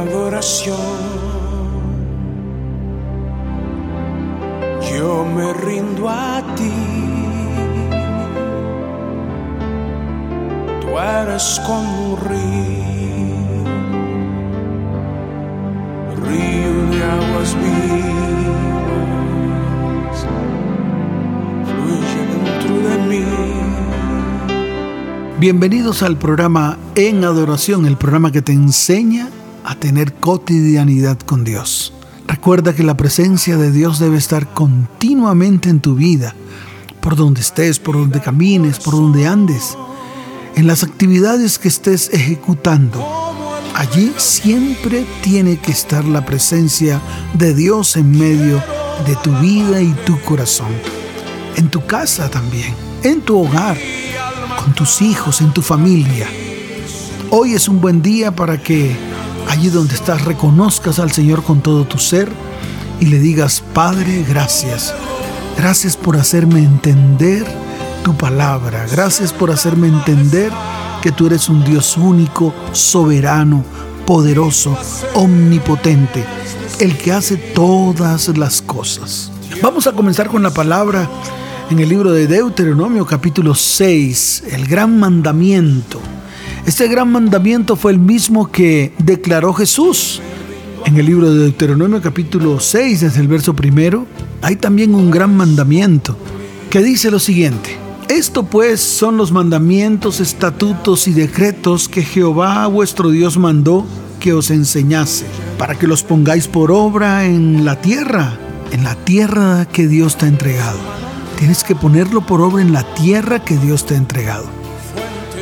adoración. Yo me rindo a ti. Tú eres como un río, río de aguas vivas, fluye dentro de mí. Bienvenidos al programa En Adoración, el programa que te enseña a tener cotidianidad con Dios. Recuerda que la presencia de Dios debe estar continuamente en tu vida, por donde estés, por donde camines, por donde andes, en las actividades que estés ejecutando. Allí siempre tiene que estar la presencia de Dios en medio de tu vida y tu corazón. En tu casa también, en tu hogar, con tus hijos, en tu familia. Hoy es un buen día para que allí donde estás reconozcas al Señor con todo tu ser y le digas, Padre, gracias. Gracias por hacerme entender tu palabra. Gracias por hacerme entender que tú eres un Dios único, soberano, poderoso, omnipotente, el que hace todas las cosas. Vamos a comenzar con la palabra en el libro de Deuteronomio capítulo 6, el gran mandamiento. Este gran mandamiento fue el mismo que declaró Jesús. En el libro de Deuteronomio capítulo 6, desde el verso primero, hay también un gran mandamiento que dice lo siguiente. Esto pues son los mandamientos, estatutos y decretos que Jehová vuestro Dios mandó que os enseñase, para que los pongáis por obra en la tierra, en la tierra que Dios te ha entregado. Tienes que ponerlo por obra en la tierra que Dios te ha entregado.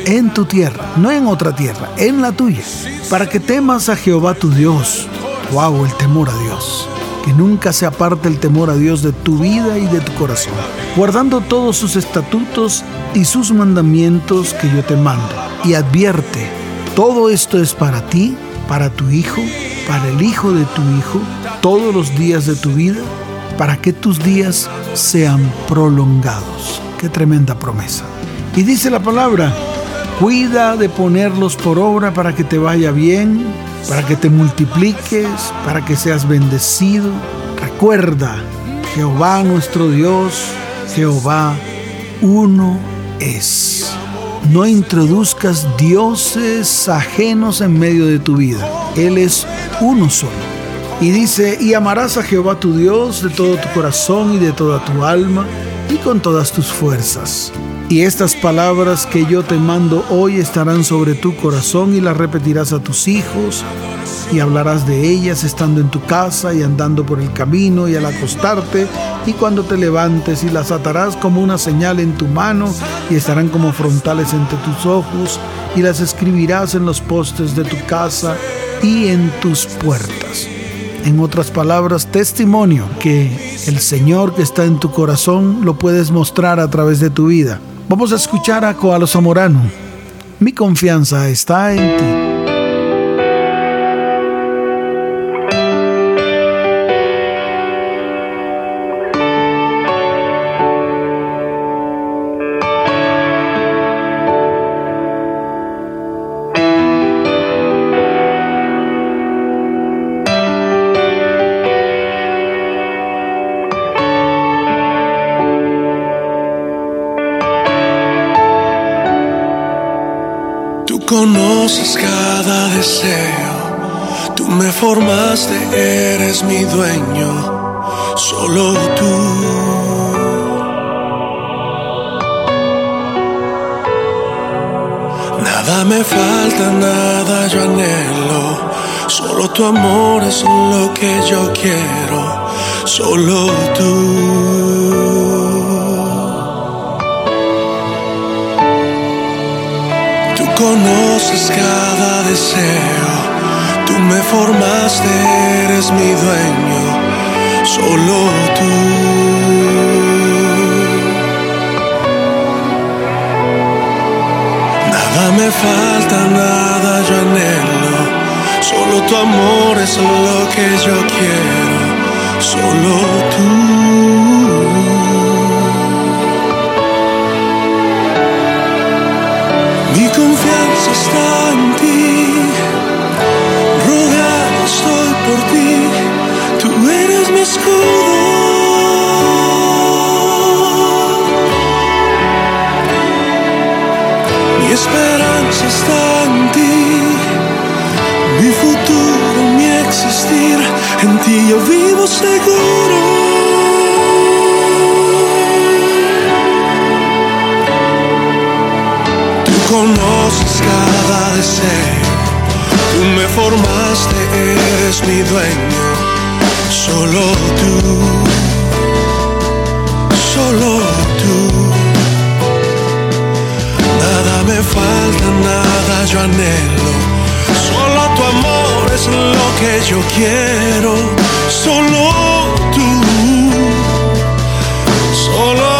En tu tierra, no en otra tierra, en la tuya. Para que temas a Jehová tu Dios. Wow, el temor a Dios. Que nunca se aparte el temor a Dios de tu vida y de tu corazón. Guardando todos sus estatutos y sus mandamientos que yo te mando. Y advierte, todo esto es para ti, para tu hijo, para el hijo de tu hijo, todos los días de tu vida para que tus días sean prolongados. Qué tremenda promesa. Y dice la palabra, cuida de ponerlos por obra para que te vaya bien, para que te multipliques, para que seas bendecido. Recuerda, Jehová nuestro Dios, Jehová uno es. No introduzcas dioses ajenos en medio de tu vida. Él es uno solo. Y dice, y amarás a Jehová tu Dios de todo tu corazón y de toda tu alma y con todas tus fuerzas. Y estas palabras que yo te mando hoy estarán sobre tu corazón y las repetirás a tus hijos y hablarás de ellas estando en tu casa y andando por el camino y al acostarte y cuando te levantes y las atarás como una señal en tu mano y estarán como frontales entre tus ojos y las escribirás en los postes de tu casa y en tus puertas. En otras palabras, testimonio que el Señor que está en tu corazón lo puedes mostrar a través de tu vida. Vamos a escuchar a Coalo Zamorano. Mi confianza está en ti. Deseo, tú me formaste, eres mi dueño, solo tú. Nada me falta, nada yo anhelo, solo tu amor es lo que yo quiero, solo tú. Conoces cada deseo, tú me formaste, eres mi dueño, solo tú. Nada me falta, nada yo anhelo, solo tu amor es lo que yo quiero, solo tú. está en ti. Rogado estoy por ti, tú eres mi escudo. Mi esperanza está en ti, mi futuro, mi existir, en ti yo vivo seguro. Tú conoces cada deseo Tú me formaste, eres mi dueño, solo tú, solo tú. Nada me falta, nada yo anhelo, solo tu amor es lo que yo quiero, solo tú, solo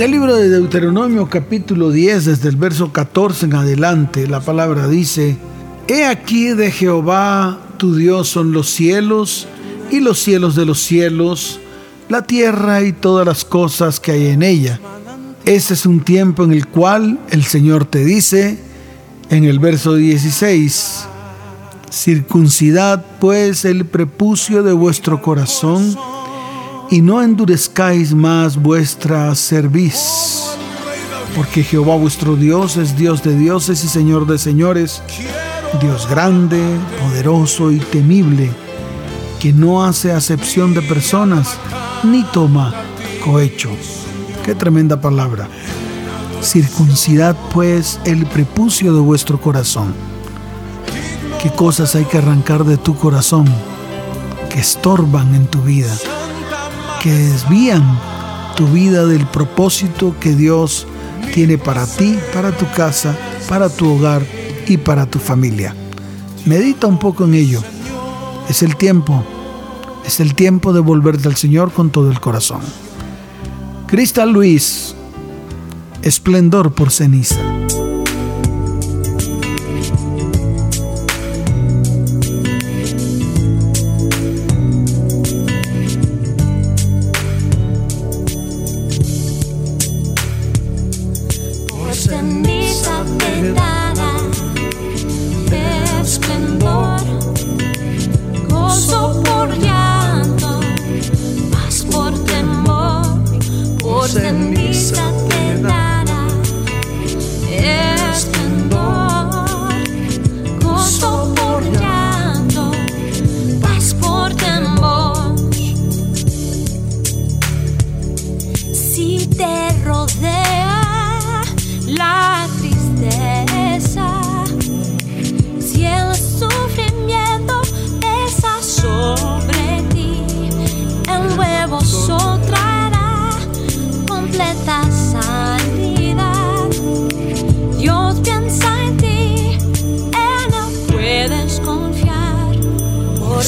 En el libro de Deuteronomio capítulo 10, desde el verso 14 en adelante, la palabra dice, He aquí de Jehová tu Dios son los cielos y los cielos de los cielos, la tierra y todas las cosas que hay en ella. Este es un tiempo en el cual el Señor te dice, en el verso 16, circuncidad pues el prepucio de vuestro corazón, y no endurezcáis más vuestra cerviz. Porque Jehová vuestro Dios es Dios de dioses y Señor de señores, Dios grande, poderoso y temible, que no hace acepción de personas ni toma cohecho. Qué tremenda palabra. Circuncidad pues el prepucio de vuestro corazón. ¿Qué cosas hay que arrancar de tu corazón que estorban en tu vida? Que desvían tu vida del propósito que Dios tiene para ti, para tu casa, para tu hogar y para tu familia. Medita un poco en ello. Es el tiempo, es el tiempo de volverte al Señor con todo el corazón. Cristal Luis, esplendor por ceniza.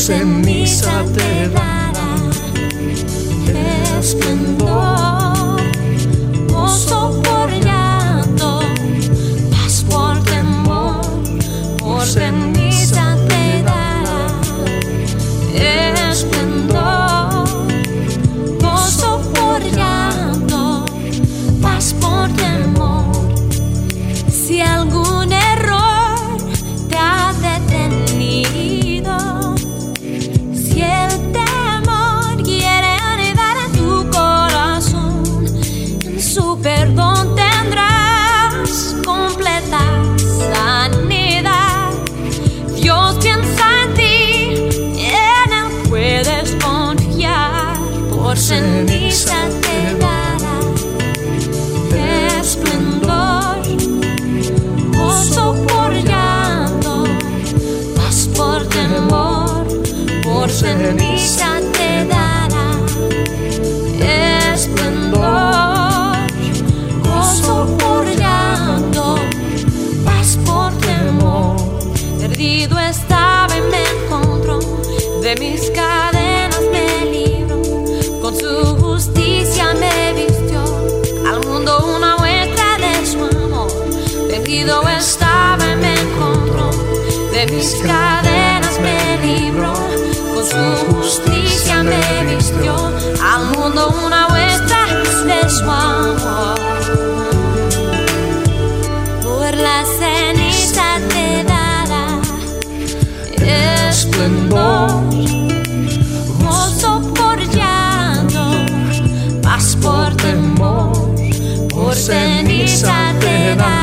Ceniza te dará esplendor, mis cadenas me libró, con su justicia me vistió, al mundo una muestra de su amor. Por la ceniza te dará esplendor, gozo por llanto, paz por temor, por ceniza te dará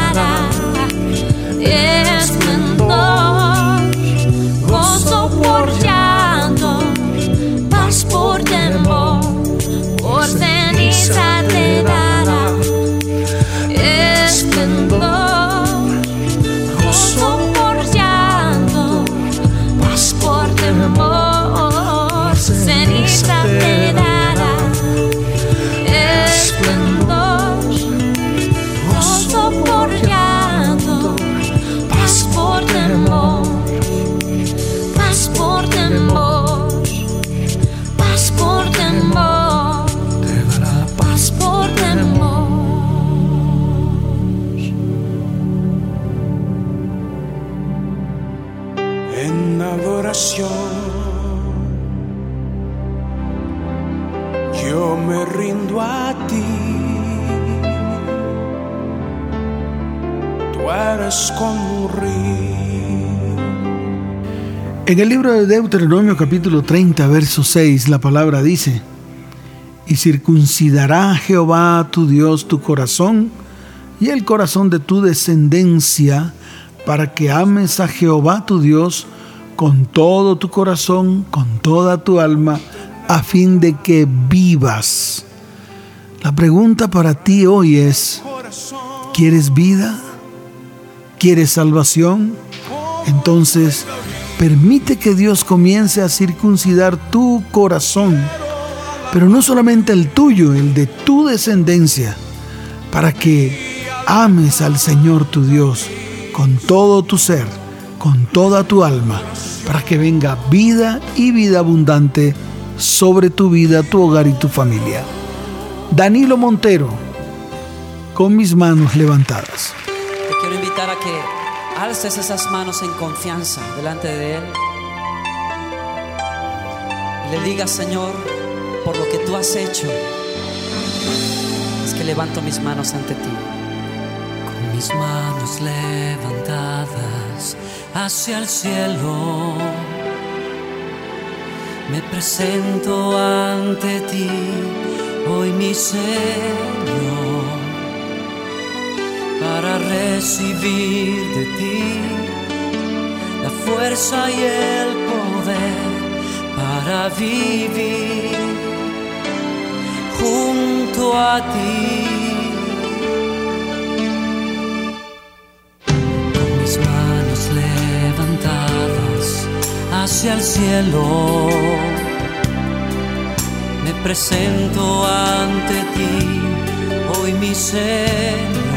En el libro de Deuteronomio capítulo 30, verso 6, la palabra dice, y circuncidará Jehová tu Dios tu corazón y el corazón de tu descendencia para que ames a Jehová tu Dios con todo tu corazón, con toda tu alma, a fin de que vivas. La pregunta para ti hoy es, ¿quieres vida? ¿Quieres salvación? Entonces, permite que Dios comience a circuncidar tu corazón, pero no solamente el tuyo, el de tu descendencia, para que ames al Señor tu Dios con todo tu ser, con toda tu alma, para que venga vida y vida abundante sobre tu vida, tu hogar y tu familia. Danilo Montero, con mis manos levantadas. Te quiero invitar a que alces esas manos en confianza delante de Él y le digas, Señor, por lo que tú has hecho, es que levanto mis manos ante ti. Con mis manos levantadas hacia el cielo, me presento ante ti, hoy mi Señor para recibir de ti la fuerza y el poder para vivir junto a ti. Con mis manos levantadas hacia el cielo, me presento ante ti, hoy mi Señor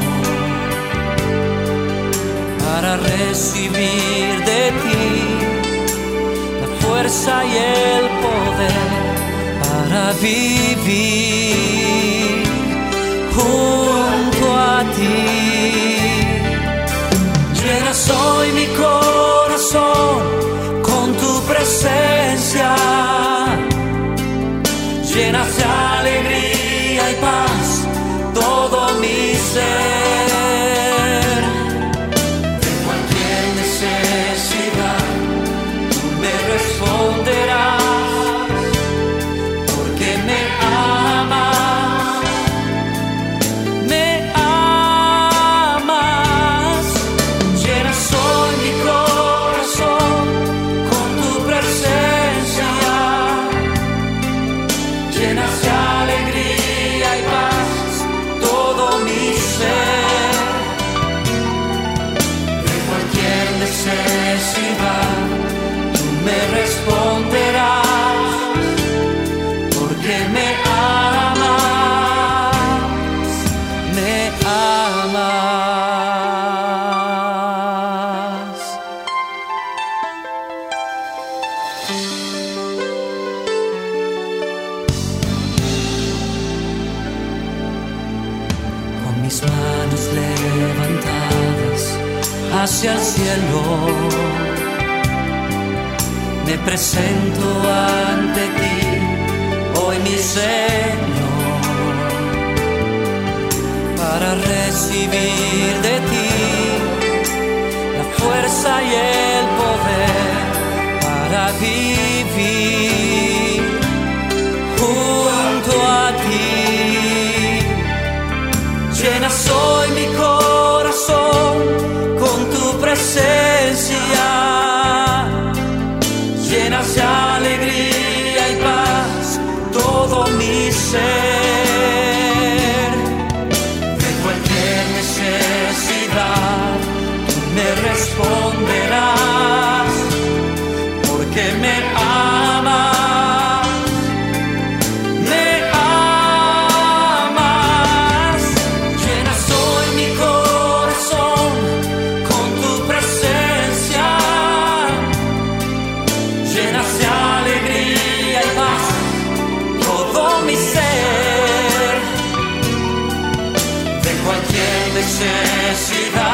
para recibir de ti la fuerza y el poder para vivir junto a ti. Llena soy mi corazón con tu presencia. Llena fuerza y el poder para ti. You know.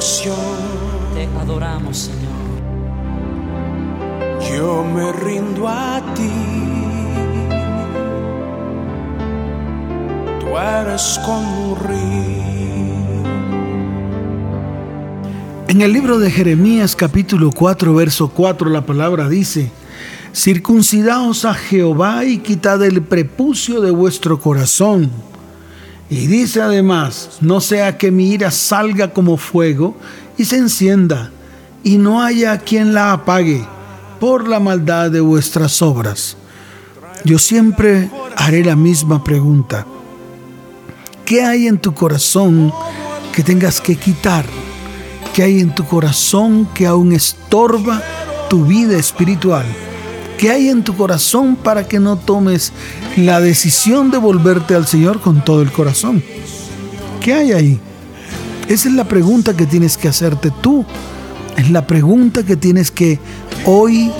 Te adoramos, Señor. Yo me rindo a ti. Tú eres como un río. En el libro de Jeremías capítulo 4 verso 4 la palabra dice, Circuncidaos a Jehová y quitad el prepucio de vuestro corazón y dice además, no sea que mi ira salga como fuego y se encienda, y no haya quien la apague por la maldad de vuestras obras. Yo siempre haré la misma pregunta. ¿Qué hay en tu corazón que tengas que quitar? ¿Qué hay en tu corazón que aún estorba tu vida espiritual? ¿Qué hay en tu corazón para que no tomes la decisión de volverte al Señor con todo el corazón? ¿Qué hay ahí? Esa es la pregunta que tienes que hacerte tú. Es la pregunta que tienes que hoy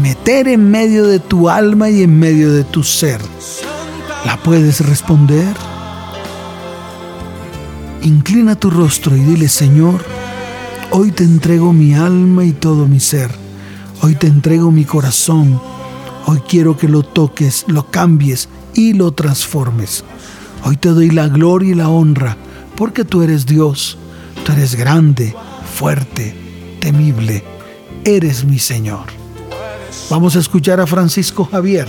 meter en medio de tu alma y en medio de tu ser. ¿La puedes responder? Inclina tu rostro y dile, Señor, hoy te entrego mi alma y todo mi ser. Hoy te entrego mi corazón. Hoy quiero que lo toques, lo cambies y lo transformes. Hoy te doy la gloria y la honra porque tú eres Dios. Tú eres grande, fuerte, temible. Eres mi Señor. Vamos a escuchar a Francisco Javier.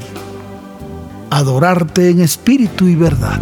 Adorarte en espíritu y verdad.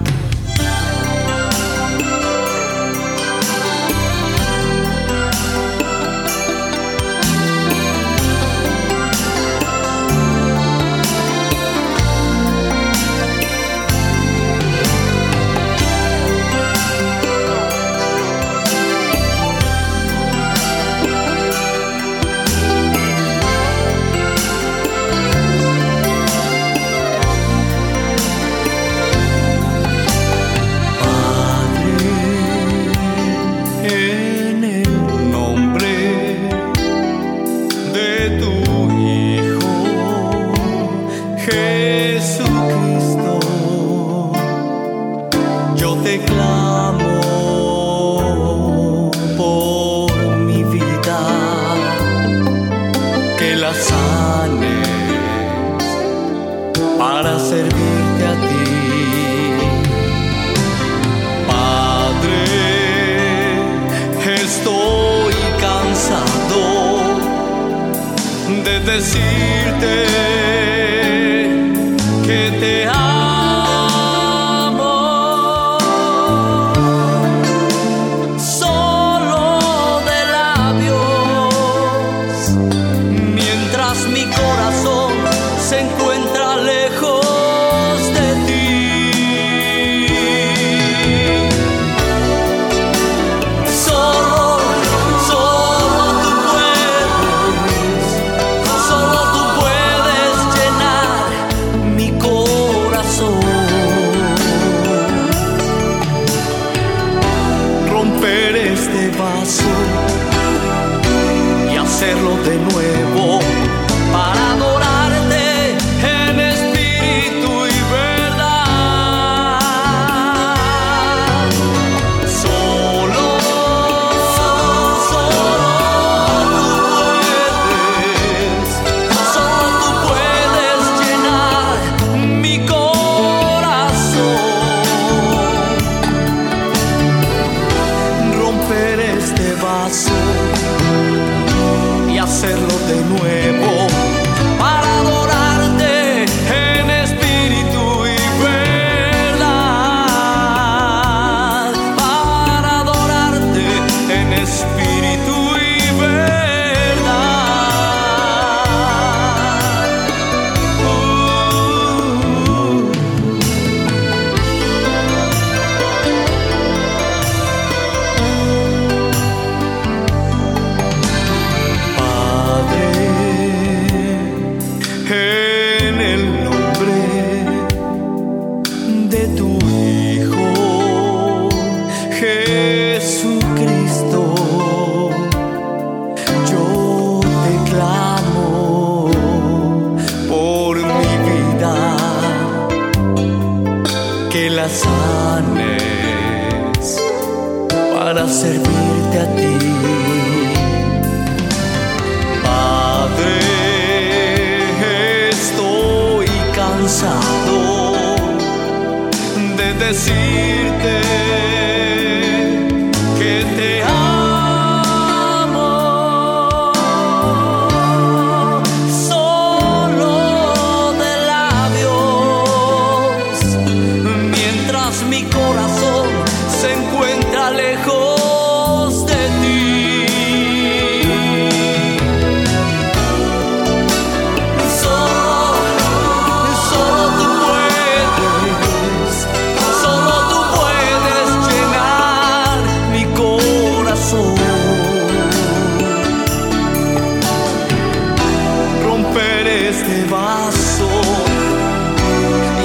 Este vaso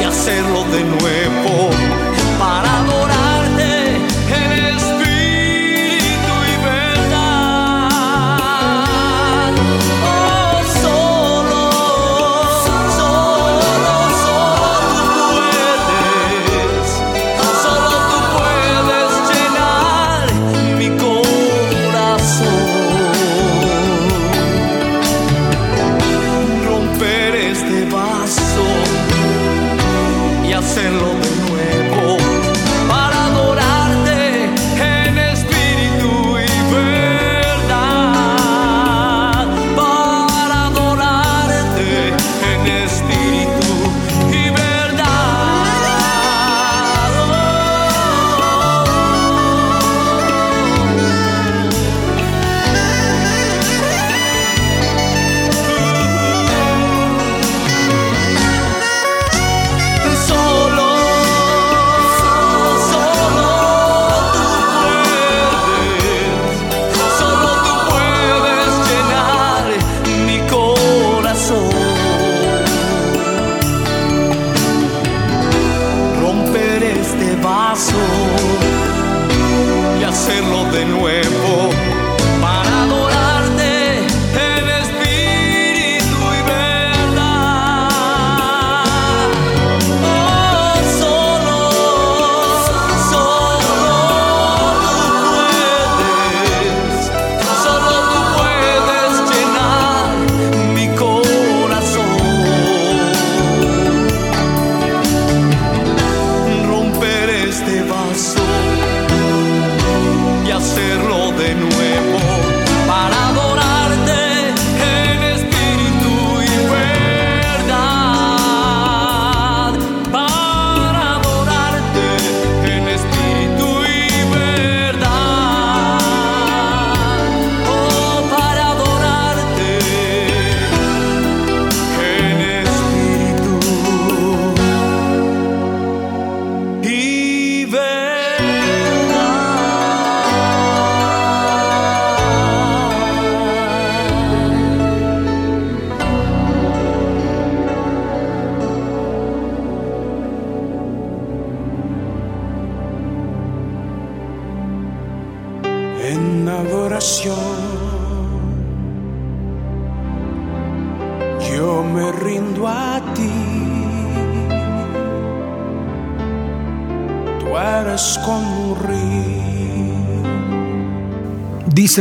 y hacerlo de nuevo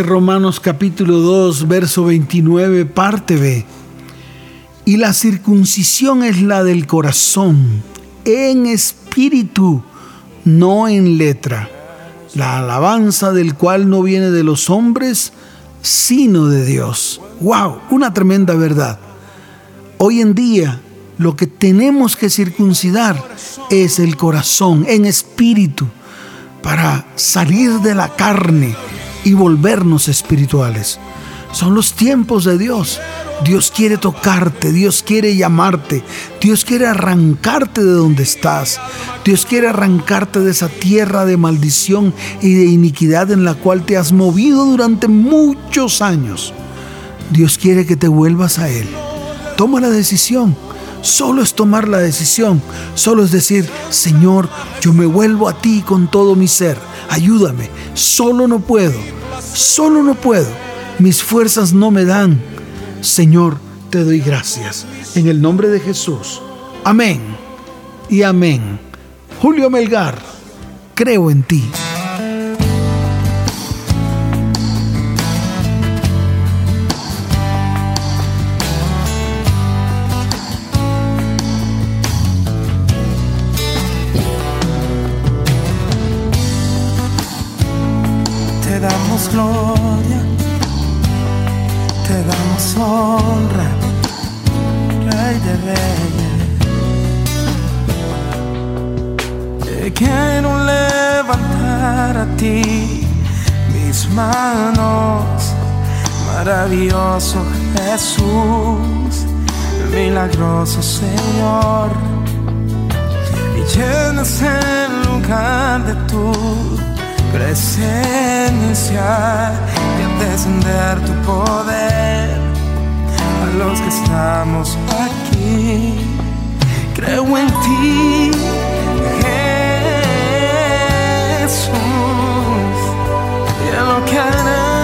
Romanos capítulo 2, verso 29, parte B. Y la circuncisión es la del corazón, en espíritu, no en letra. La alabanza del cual no viene de los hombres, sino de Dios. ¡Wow! Una tremenda verdad. Hoy en día lo que tenemos que circuncidar es el corazón en espíritu para salir de la carne y volvernos espirituales. Son los tiempos de Dios. Dios quiere tocarte, Dios quiere llamarte, Dios quiere arrancarte de donde estás, Dios quiere arrancarte de esa tierra de maldición y de iniquidad en la cual te has movido durante muchos años. Dios quiere que te vuelvas a Él. Toma la decisión. Solo es tomar la decisión. Solo es decir, Señor, yo me vuelvo a ti con todo mi ser. Ayúdame. Solo no puedo. Solo no puedo. Mis fuerzas no me dan. Señor, te doy gracias. En el nombre de Jesús. Amén. Y amén. Julio Melgar, creo en ti. Maravilloso Jesús, milagroso Señor. Y llenas el lugar de tu presencia y al descender tu poder a los que estamos aquí. Creo en ti, Jesús. and all kind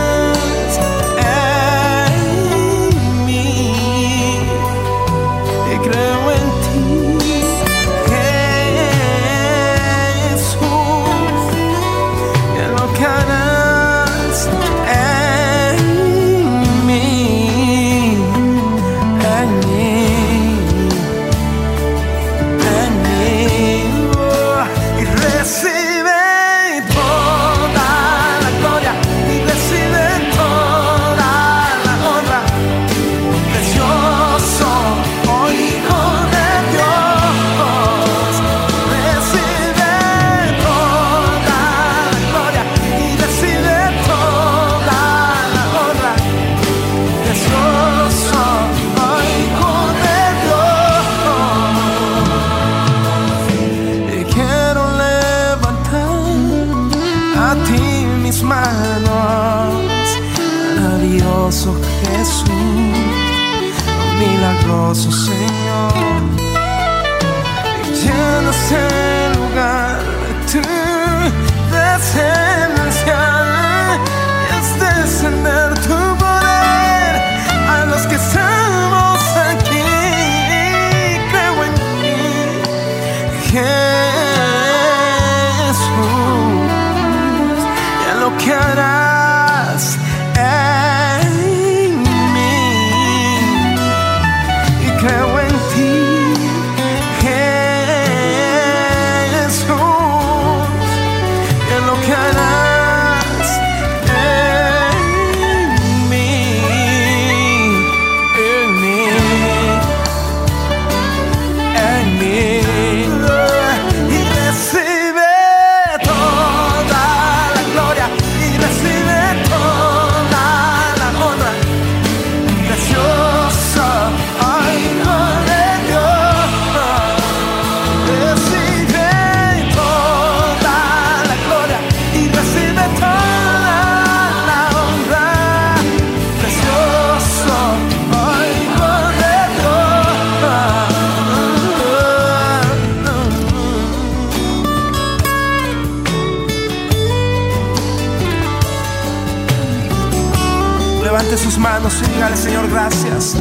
manos y dígale, Señor, gracias.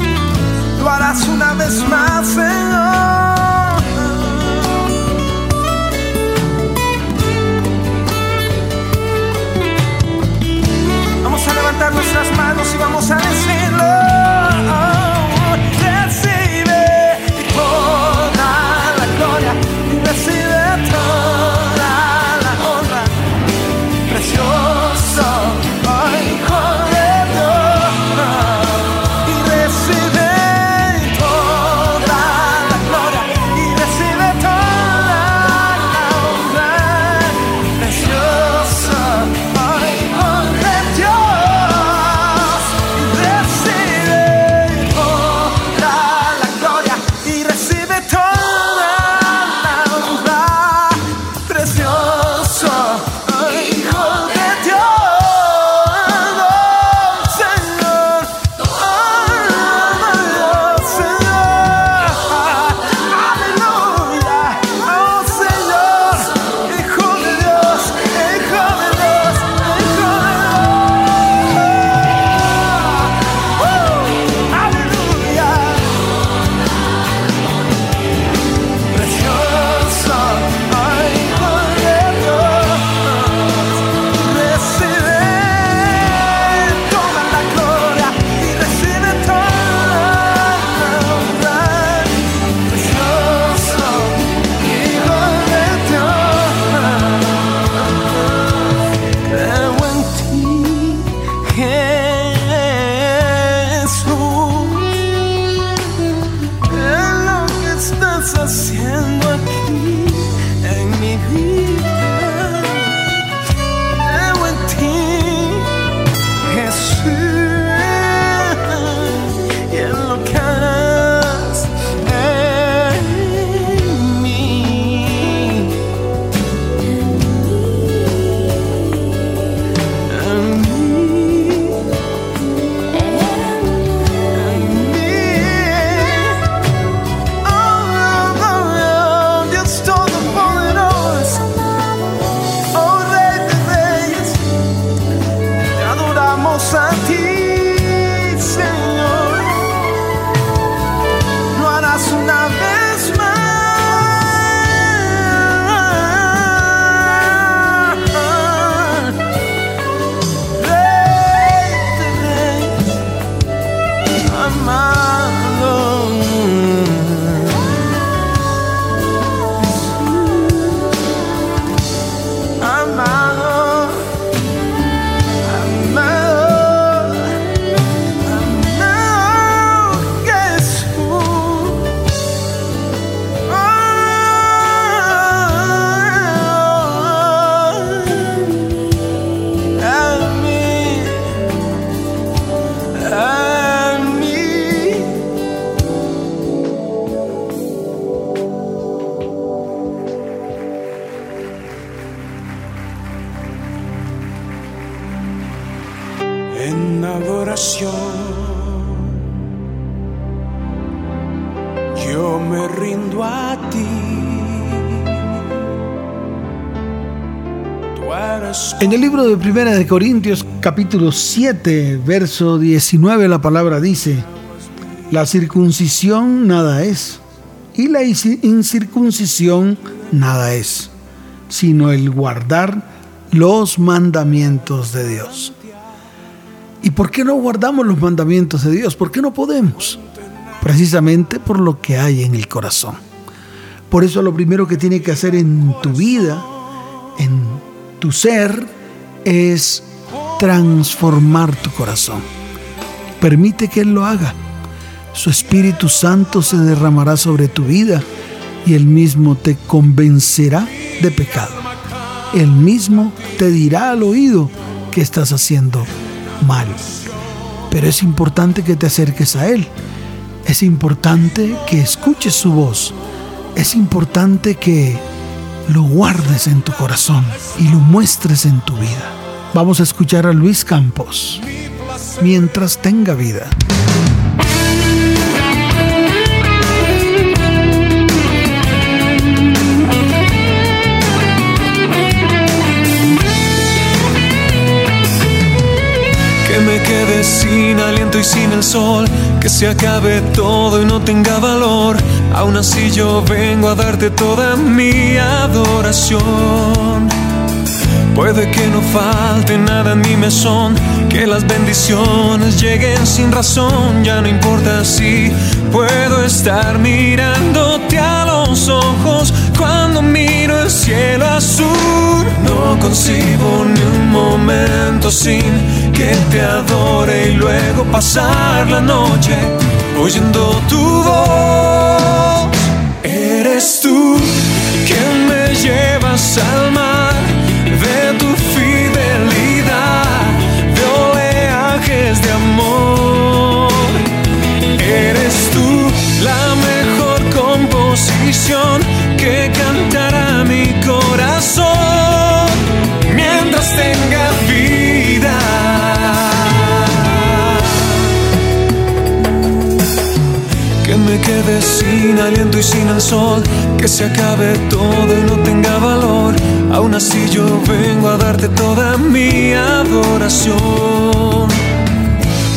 Lo harás una vez más, Señor. Vamos a levantar nuestras manos y vamos a decirlo. En adoración. Yo me rindo a ti. En el libro de Primera de Corintios capítulo 7, verso 19 la palabra dice, la circuncisión nada es y la inci- incircuncisión nada es, sino el guardar los mandamientos de Dios. ¿Y por qué no guardamos los mandamientos de Dios? ¿Por qué no podemos? Precisamente por lo que hay en el corazón. Por eso lo primero que tiene que hacer en tu vida, en tu ser, es transformar tu corazón. Permite que Él lo haga. Su Espíritu Santo se derramará sobre tu vida y Él mismo te convencerá de pecado. Él mismo te dirá al oído que estás haciendo mal. Pero es importante que te acerques a Él. Es importante que escuches su voz. Es importante que lo guardes en tu corazón y lo muestres en tu vida. Vamos a escuchar a Luis Campos mientras tenga vida. Sin aliento y sin el sol, que se acabe todo y no tenga valor. Aún así yo vengo a darte toda mi adoración. Puede que no falte nada en mi mesón, que las bendiciones lleguen sin razón, ya no importa si puedo estar mirándote a los ojos cuando miro el cielo azul. No concibo ni un momento sin que te adore y luego pasar la noche oyendo tu voz. Sin aliento y sin el sol, que se acabe todo y no tenga valor. Aún así yo vengo a darte toda mi adoración.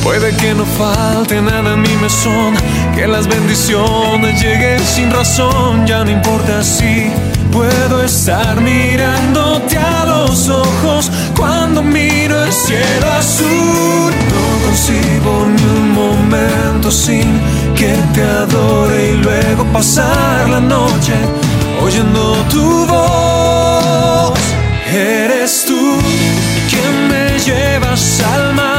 Puede que no falte nada en mi mesón, que las bendiciones lleguen sin razón, ya no importa si puedo estar mirándote a los ojos cuando miro el cielo azul. Concibo ni un momento sin que te adore y luego pasar la noche oyendo tu voz. Eres tú quien me llevas al mar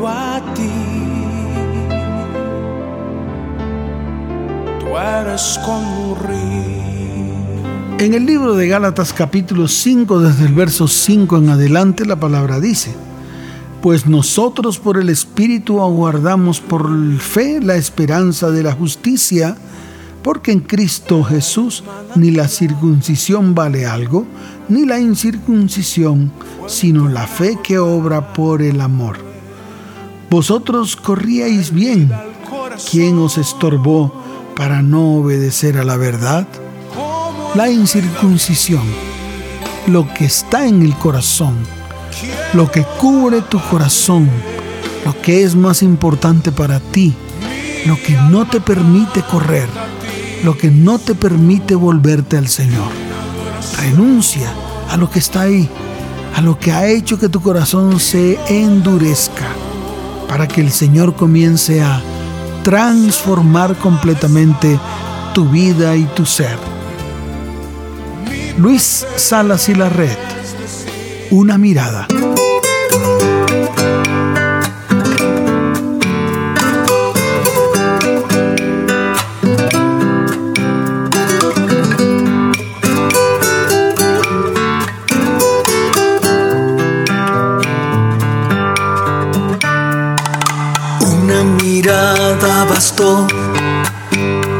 a ti. Tú eres. En el libro de Gálatas capítulo 5, desde el verso 5 en adelante, la palabra dice, pues nosotros por el Espíritu aguardamos por fe la esperanza de la justicia, porque en Cristo Jesús ni la circuncisión vale algo, ni la incircuncisión, sino la fe que obra por el amor. Vosotros corríais bien, ¿quién os estorbó para no obedecer a la verdad? La incircuncisión, lo que está en el corazón, lo que cubre tu corazón, lo que es más importante para ti, lo que no te permite correr, lo que no te permite volverte al Señor. Renuncia a lo que está ahí, a lo que ha hecho que tu corazón se endurezca, para que el Señor comience a transformar completamente tu vida y tu ser. Luis Salas y la Red, una mirada.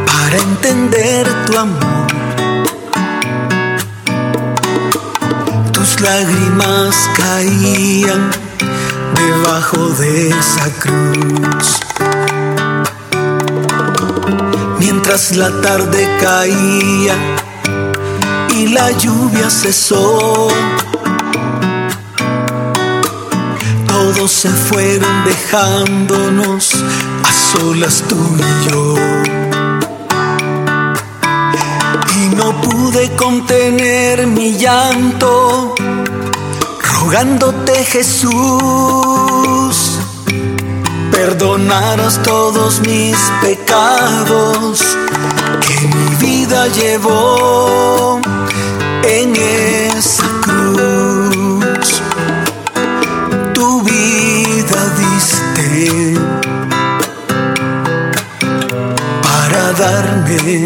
Para entender tu amor. Tus lágrimas caían debajo de esa cruz. Mientras la tarde caía y la lluvia cesó. todos se fueron dejándonos solas tú y yo. Y no pude contener mi llanto, rogándote Jesús, perdonaras todos mis pecados que mi vida llevó en esa darme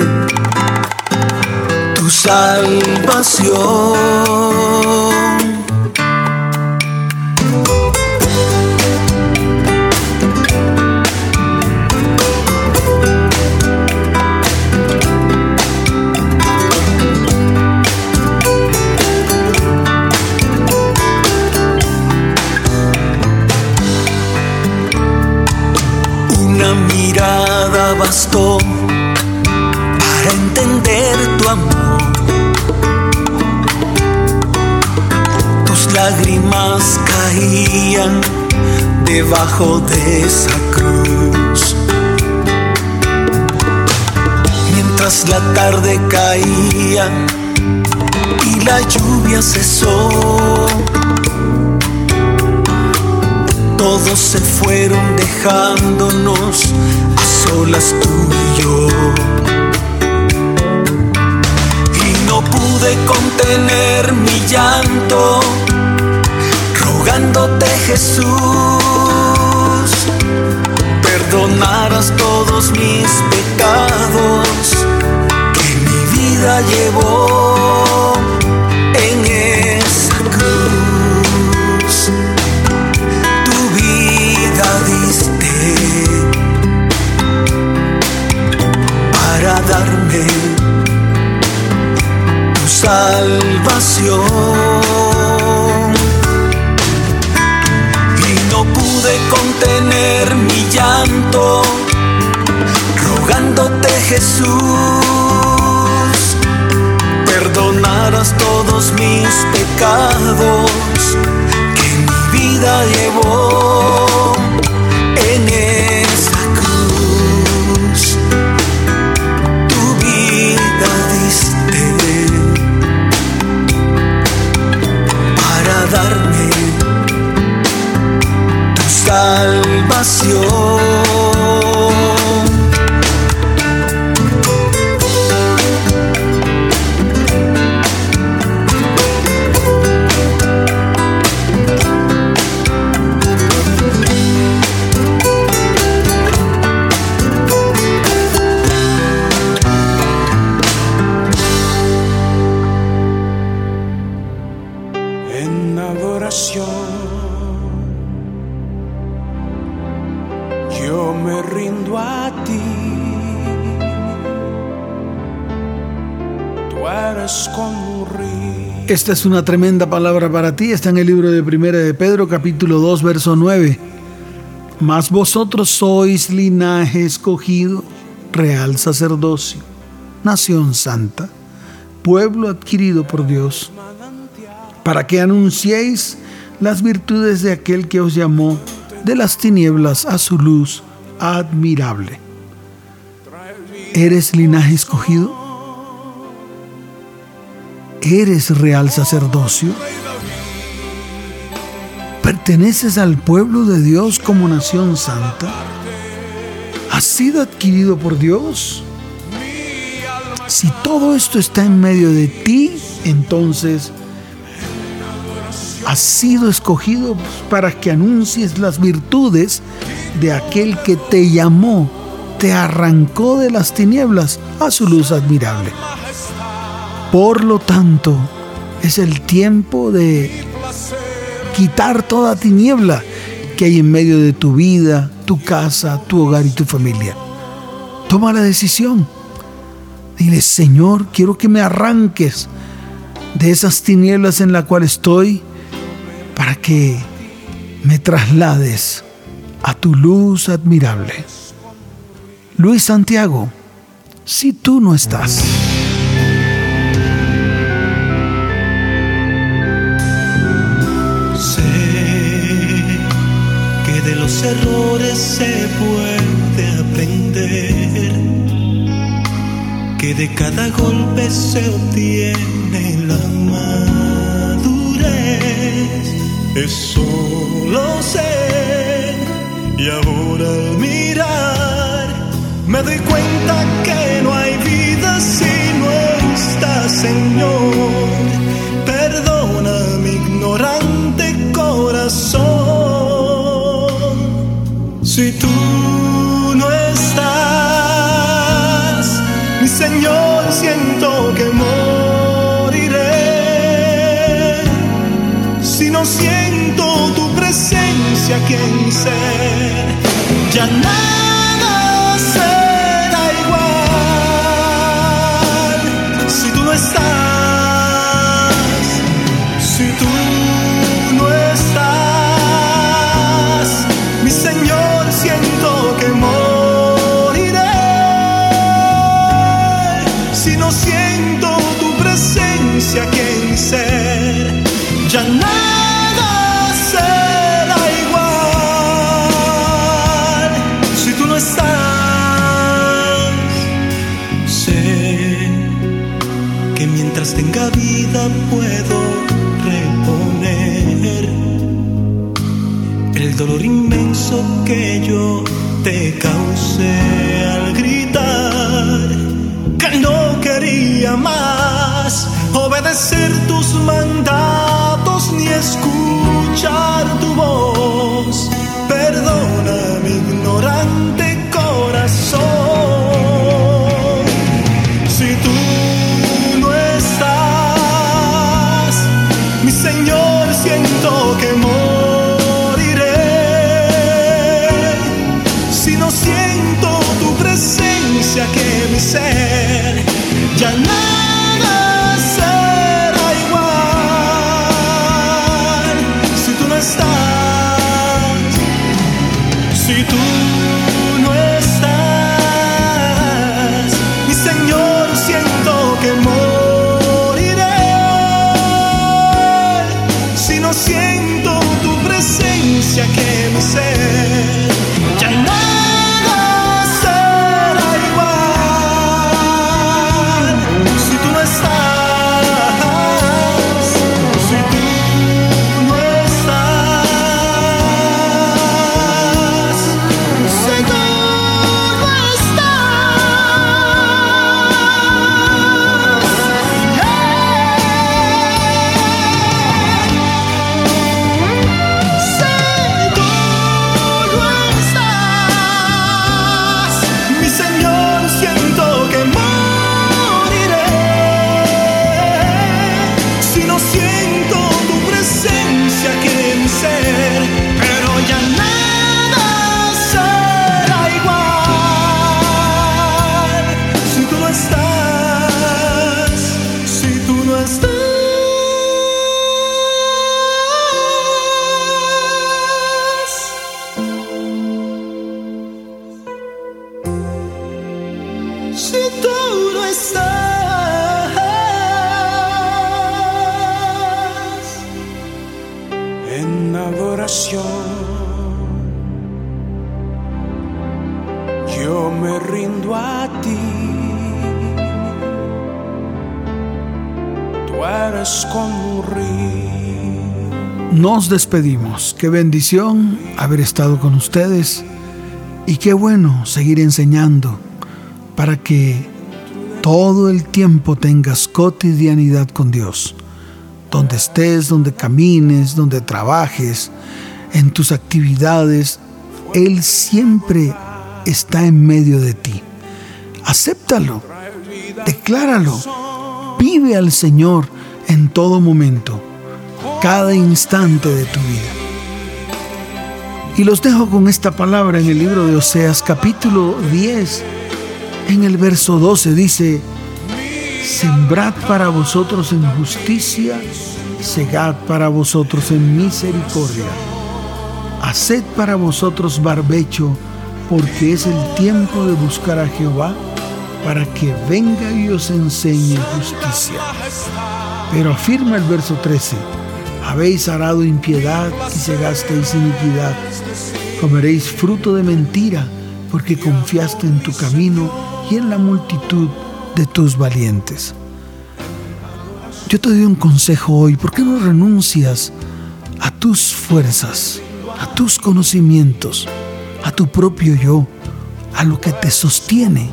tu salvación. Una mirada bastó lágrimas caían debajo de esa cruz. Mientras la tarde caía y la lluvia cesó. Todos se fueron dejándonos a solas tú y yo. Y no pude contener mi llanto, rogándote Jesús, perdonaras todos mis pecados que vida llevó Esta es una tremenda palabra para ti. Está en el libro de Primera de Pedro, capítulo 2, verso 9. Mas vosotros sois linaje escogido, real sacerdocio, nación santa, pueblo adquirido por Dios, para que anunciéis las virtudes de aquel que os llamó de las tinieblas a su luz admirable. ¿Eres linaje escogido? ¿Eres real sacerdocio? ¿Perteneces al pueblo de Dios como nación santa? ¿Has sido adquirido por Dios? Si todo esto está en medio de ti, entonces has sido escogido para que anuncies las virtudes de aquel que te llamó, te arrancó de las tinieblas a su luz admirable. Por lo tanto, es el tiempo de quitar toda tiniebla que hay en medio de tu vida, tu casa, tu hogar y tu familia. Toma la decisión. Dile, Señor, quiero que me arranques de esas tinieblas en la cual estoy para que me traslades a tu luz admirable. Luis Santiago, si tú no estás. Errores se puede aprender, que de cada golpe se obtiene la madurez. Eso lo sé y ahora al mirar me doy cuenta que no hay vida si no está Señor. Perdona mi ignorante corazón. Si tú no estás, mi Señor, siento que moriré. Si no siento tu presencia mi ser, ya nada dolor inmenso que yo te causé Despedimos. Qué bendición haber estado con ustedes y qué bueno seguir enseñando para que todo el tiempo tengas cotidianidad con Dios. Donde estés, donde camines, donde trabajes, en tus actividades, Él siempre está en medio de ti. Acéptalo, decláralo, vive al Señor en todo momento, cada instante de tu vida. Y los dejo con esta palabra en el libro de Oseas capítulo 10 en el verso 12 dice, sembrad para vosotros en justicia, segad para vosotros en misericordia, haced para vosotros barbecho, porque es el tiempo de buscar a Jehová para que venga y os enseñe justicia. Pero afirma el verso 13, habéis arado impiedad y segasteis iniquidad, comeréis fruto de mentira, porque confiaste en tu camino y en la multitud de tus valientes. Yo te doy un consejo hoy, ¿por qué no renuncias a tus fuerzas, a tus conocimientos, a tu propio yo, a lo que te sostiene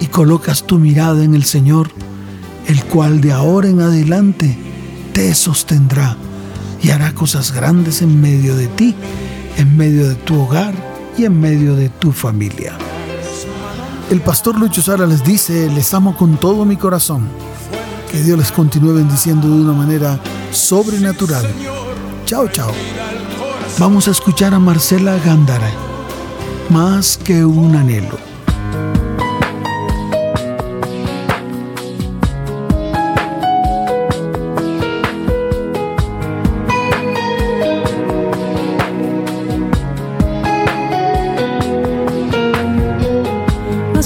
y colocas tu mirada en el Señor, el cual de ahora en adelante te sostendrá y hará cosas grandes en medio de ti, en medio de tu hogar y en medio de tu familia. El pastor Lucho Sara les dice, les amo con todo mi corazón. Que Dios les continúe bendiciendo de una manera sobrenatural. Chao, chao. Vamos a escuchar a Marcela Gándara. Más que un anhelo. No